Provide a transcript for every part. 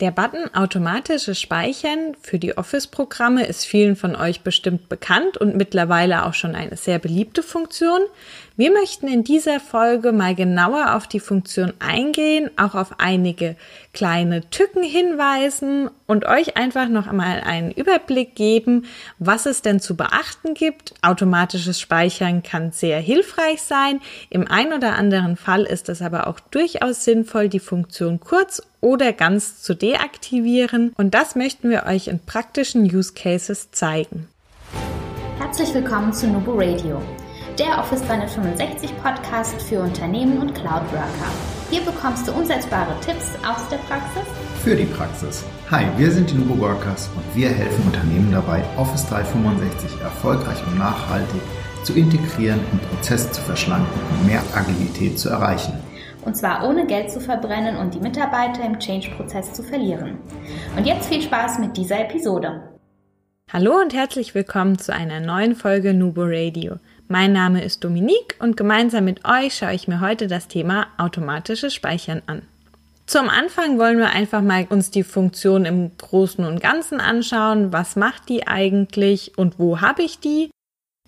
Der Button automatisches Speichern für die Office-Programme ist vielen von euch bestimmt bekannt und mittlerweile auch schon eine sehr beliebte Funktion. Wir möchten in dieser Folge mal genauer auf die Funktion eingehen, auch auf einige kleine Tücken hinweisen und euch einfach noch einmal einen Überblick geben, was es denn zu beachten gibt. Automatisches Speichern kann sehr hilfreich sein. Im ein oder anderen Fall ist es aber auch durchaus sinnvoll, die Funktion kurz oder ganz zu deaktivieren und das möchten wir euch in praktischen Use Cases zeigen. Herzlich willkommen zu Nubo Radio, der Office 365 Podcast für Unternehmen und Cloud Worker. Hier bekommst du umsetzbare Tipps aus der Praxis für die Praxis. Hi, wir sind die Nubo Workers und wir helfen Unternehmen dabei, Office 365 erfolgreich und nachhaltig zu integrieren und Prozesse zu verschlanken und mehr Agilität zu erreichen. Und zwar ohne Geld zu verbrennen und die Mitarbeiter im Change-Prozess zu verlieren. Und jetzt viel Spaß mit dieser Episode. Hallo und herzlich willkommen zu einer neuen Folge Nubo Radio. Mein Name ist Dominique und gemeinsam mit euch schaue ich mir heute das Thema automatisches Speichern an. Zum Anfang wollen wir einfach mal uns die Funktion im Großen und Ganzen anschauen. Was macht die eigentlich und wo habe ich die?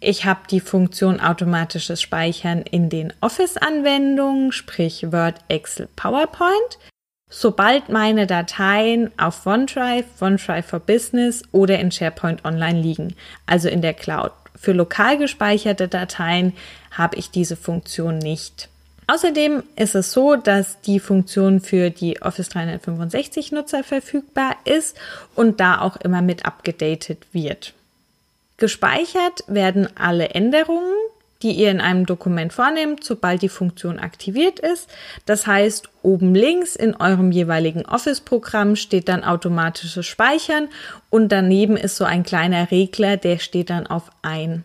Ich habe die Funktion automatisches Speichern in den Office-Anwendungen, sprich Word, Excel, PowerPoint. Sobald meine Dateien auf OneDrive, OneDrive for Business oder in SharePoint Online liegen, also in der Cloud. Für lokal gespeicherte Dateien habe ich diese Funktion nicht. Außerdem ist es so, dass die Funktion für die Office 365 Nutzer verfügbar ist und da auch immer mit abgedatet wird. Gespeichert werden alle Änderungen, die ihr in einem Dokument vornehmt, sobald die Funktion aktiviert ist. Das heißt, oben links in eurem jeweiligen Office-Programm steht dann automatisches Speichern und daneben ist so ein kleiner Regler, der steht dann auf ein.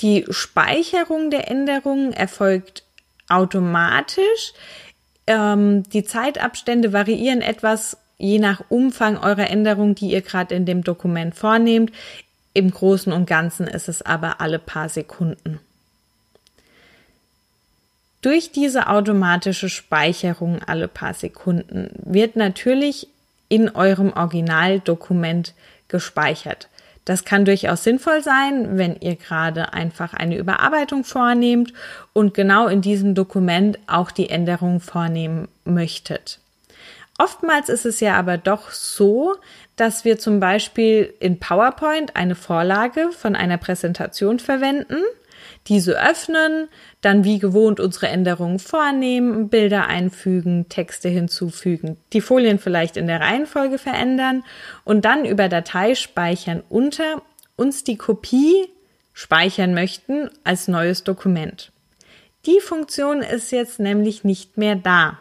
Die Speicherung der Änderungen erfolgt automatisch. Ähm, die Zeitabstände variieren etwas je nach Umfang eurer Änderung, die ihr gerade in dem Dokument vornehmt. Im Großen und Ganzen ist es aber alle paar Sekunden. Durch diese automatische Speicherung alle paar Sekunden wird natürlich in eurem Originaldokument gespeichert. Das kann durchaus sinnvoll sein, wenn ihr gerade einfach eine Überarbeitung vornehmt und genau in diesem Dokument auch die Änderung vornehmen möchtet. Oftmals ist es ja aber doch so, dass wir zum Beispiel in PowerPoint eine Vorlage von einer Präsentation verwenden, diese öffnen, dann wie gewohnt unsere Änderungen vornehmen, Bilder einfügen, Texte hinzufügen, die Folien vielleicht in der Reihenfolge verändern und dann über Datei speichern unter uns die Kopie speichern möchten als neues Dokument. Die Funktion ist jetzt nämlich nicht mehr da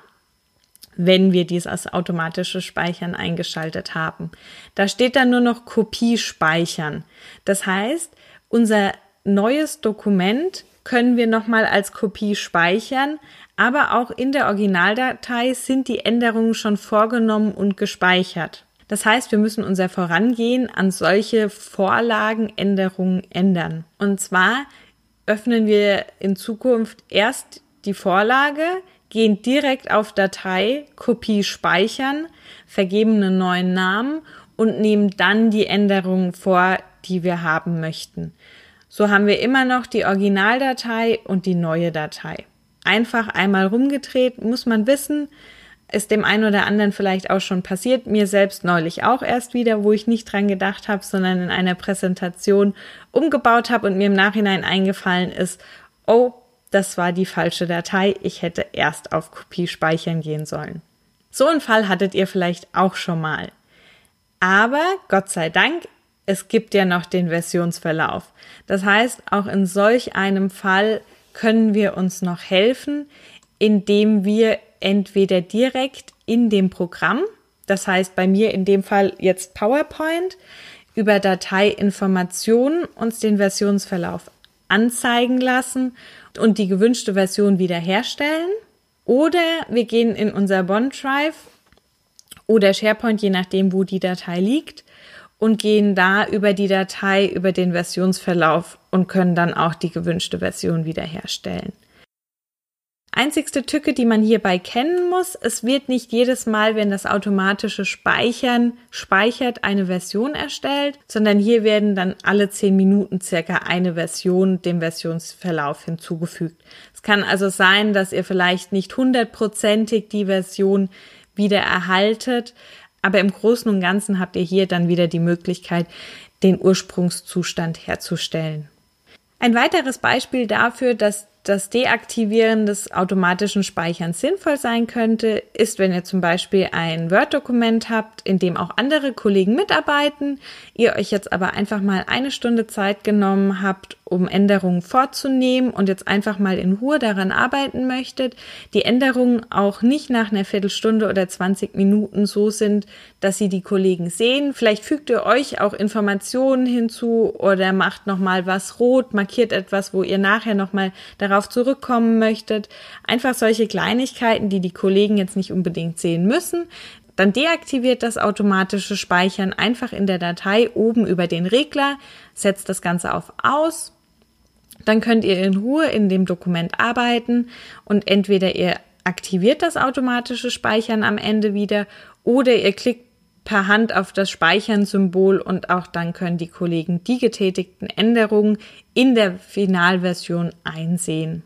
wenn wir dies als automatisches Speichern eingeschaltet haben. Da steht dann nur noch Kopie speichern. Das heißt, unser neues Dokument können wir nochmal als Kopie speichern, aber auch in der Originaldatei sind die Änderungen schon vorgenommen und gespeichert. Das heißt, wir müssen unser Vorangehen an solche Vorlagenänderungen ändern. Und zwar öffnen wir in Zukunft erst die Vorlage, gehen direkt auf Datei, Kopie speichern, vergeben einen neuen Namen und nehmen dann die Änderungen vor, die wir haben möchten. So haben wir immer noch die Originaldatei und die neue Datei. Einfach einmal rumgedreht, muss man wissen, ist dem einen oder anderen vielleicht auch schon passiert, mir selbst neulich auch erst wieder, wo ich nicht dran gedacht habe, sondern in einer Präsentation umgebaut habe und mir im Nachhinein eingefallen ist, oh, das war die falsche Datei, ich hätte erst auf Kopie speichern gehen sollen. So einen Fall hattet ihr vielleicht auch schon mal. Aber Gott sei Dank, es gibt ja noch den Versionsverlauf. Das heißt, auch in solch einem Fall können wir uns noch helfen, indem wir entweder direkt in dem Programm, das heißt bei mir in dem Fall jetzt PowerPoint, über Dateiinformationen uns den Versionsverlauf anzeigen lassen und die gewünschte Version wiederherstellen. Oder wir gehen in unser OneDrive oder SharePoint, je nachdem, wo die Datei liegt, und gehen da über die Datei, über den Versionsverlauf und können dann auch die gewünschte Version wiederherstellen. Einzigste Tücke, die man hierbei kennen muss, es wird nicht jedes Mal, wenn das automatische Speichern speichert, eine Version erstellt, sondern hier werden dann alle zehn Minuten circa eine Version dem Versionsverlauf hinzugefügt. Es kann also sein, dass ihr vielleicht nicht hundertprozentig die Version wieder erhaltet, aber im Großen und Ganzen habt ihr hier dann wieder die Möglichkeit, den Ursprungszustand herzustellen. Ein weiteres Beispiel dafür, dass das Deaktivieren des automatischen Speicherns sinnvoll sein könnte, ist, wenn ihr zum Beispiel ein Word-Dokument habt, in dem auch andere Kollegen mitarbeiten, ihr euch jetzt aber einfach mal eine Stunde Zeit genommen habt, um Änderungen vorzunehmen und jetzt einfach mal in Ruhe daran arbeiten möchtet, die Änderungen auch nicht nach einer Viertelstunde oder 20 Minuten so sind, dass sie die Kollegen sehen. Vielleicht fügt ihr euch auch Informationen hinzu oder macht nochmal was rot, markiert etwas, wo ihr nachher nochmal darauf zurückkommen möchtet. Einfach solche Kleinigkeiten, die die Kollegen jetzt nicht unbedingt sehen müssen, dann deaktiviert das automatische Speichern einfach in der Datei oben über den Regler, setzt das Ganze auf Aus, dann könnt ihr in Ruhe in dem Dokument arbeiten und entweder ihr aktiviert das automatische Speichern am Ende wieder oder ihr klickt per Hand auf das Speichern-Symbol und auch dann können die Kollegen die getätigten Änderungen in der Finalversion einsehen.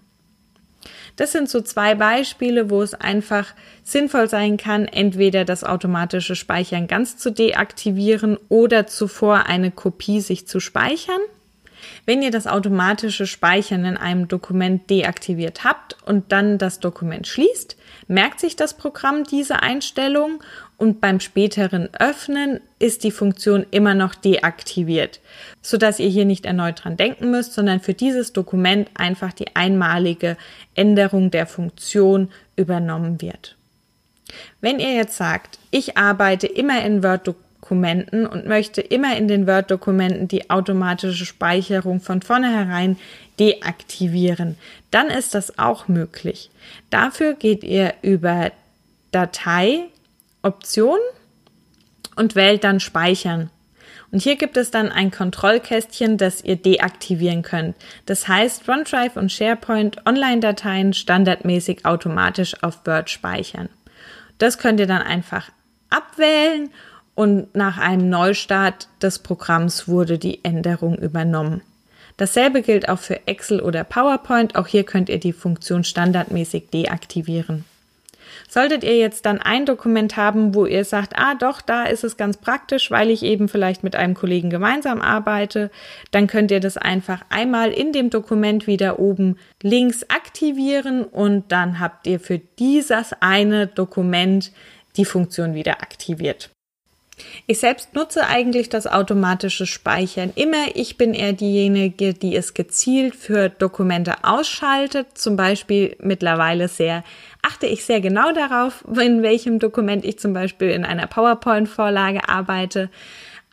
Das sind so zwei Beispiele, wo es einfach sinnvoll sein kann, entweder das automatische Speichern ganz zu deaktivieren oder zuvor eine Kopie sich zu speichern. Wenn ihr das automatische Speichern in einem Dokument deaktiviert habt und dann das Dokument schließt, merkt sich das Programm diese Einstellung und beim späteren Öffnen ist die Funktion immer noch deaktiviert, sodass ihr hier nicht erneut dran denken müsst, sondern für dieses Dokument einfach die einmalige Änderung der Funktion übernommen wird. Wenn ihr jetzt sagt, ich arbeite immer in Word Dokumenten und möchte immer in den Word-Dokumenten die automatische Speicherung von vornherein deaktivieren, dann ist das auch möglich. Dafür geht ihr über Datei, Option und wählt dann Speichern. Und hier gibt es dann ein Kontrollkästchen, das ihr deaktivieren könnt. Das heißt, OneDrive und SharePoint Online-Dateien standardmäßig automatisch auf Word speichern. Das könnt ihr dann einfach abwählen und nach einem Neustart des Programms wurde die Änderung übernommen. Dasselbe gilt auch für Excel oder PowerPoint. Auch hier könnt ihr die Funktion standardmäßig deaktivieren. Solltet ihr jetzt dann ein Dokument haben, wo ihr sagt, ah doch, da ist es ganz praktisch, weil ich eben vielleicht mit einem Kollegen gemeinsam arbeite, dann könnt ihr das einfach einmal in dem Dokument wieder oben links aktivieren und dann habt ihr für dieses eine Dokument die Funktion wieder aktiviert. Ich selbst nutze eigentlich das automatische Speichern immer. Ich bin eher diejenige, die es gezielt für Dokumente ausschaltet. Zum Beispiel mittlerweile sehr, achte ich sehr genau darauf, in welchem Dokument ich zum Beispiel in einer PowerPoint-Vorlage arbeite.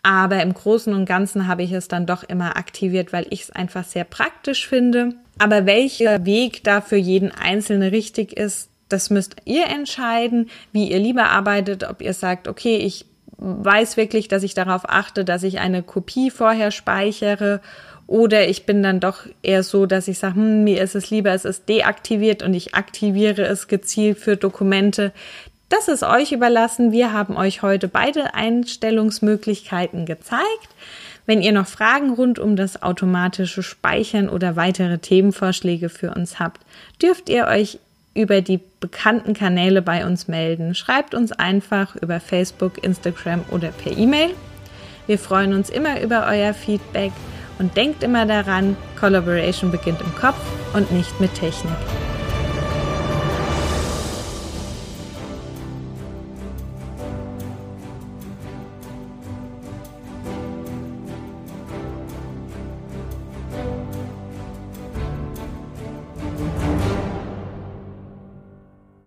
Aber im Großen und Ganzen habe ich es dann doch immer aktiviert, weil ich es einfach sehr praktisch finde. Aber welcher Weg da für jeden Einzelnen richtig ist, das müsst ihr entscheiden, wie ihr lieber arbeitet, ob ihr sagt, okay, ich weiß wirklich, dass ich darauf achte, dass ich eine Kopie vorher speichere oder ich bin dann doch eher so, dass ich sage, hm, mir ist es lieber, es ist deaktiviert und ich aktiviere es gezielt für Dokumente. Das ist euch überlassen. Wir haben euch heute beide Einstellungsmöglichkeiten gezeigt. Wenn ihr noch Fragen rund um das automatische Speichern oder weitere Themenvorschläge für uns habt, dürft ihr euch über die bekannten Kanäle bei uns melden. Schreibt uns einfach über Facebook, Instagram oder per E-Mail. Wir freuen uns immer über euer Feedback und denkt immer daran, Collaboration beginnt im Kopf und nicht mit Technik.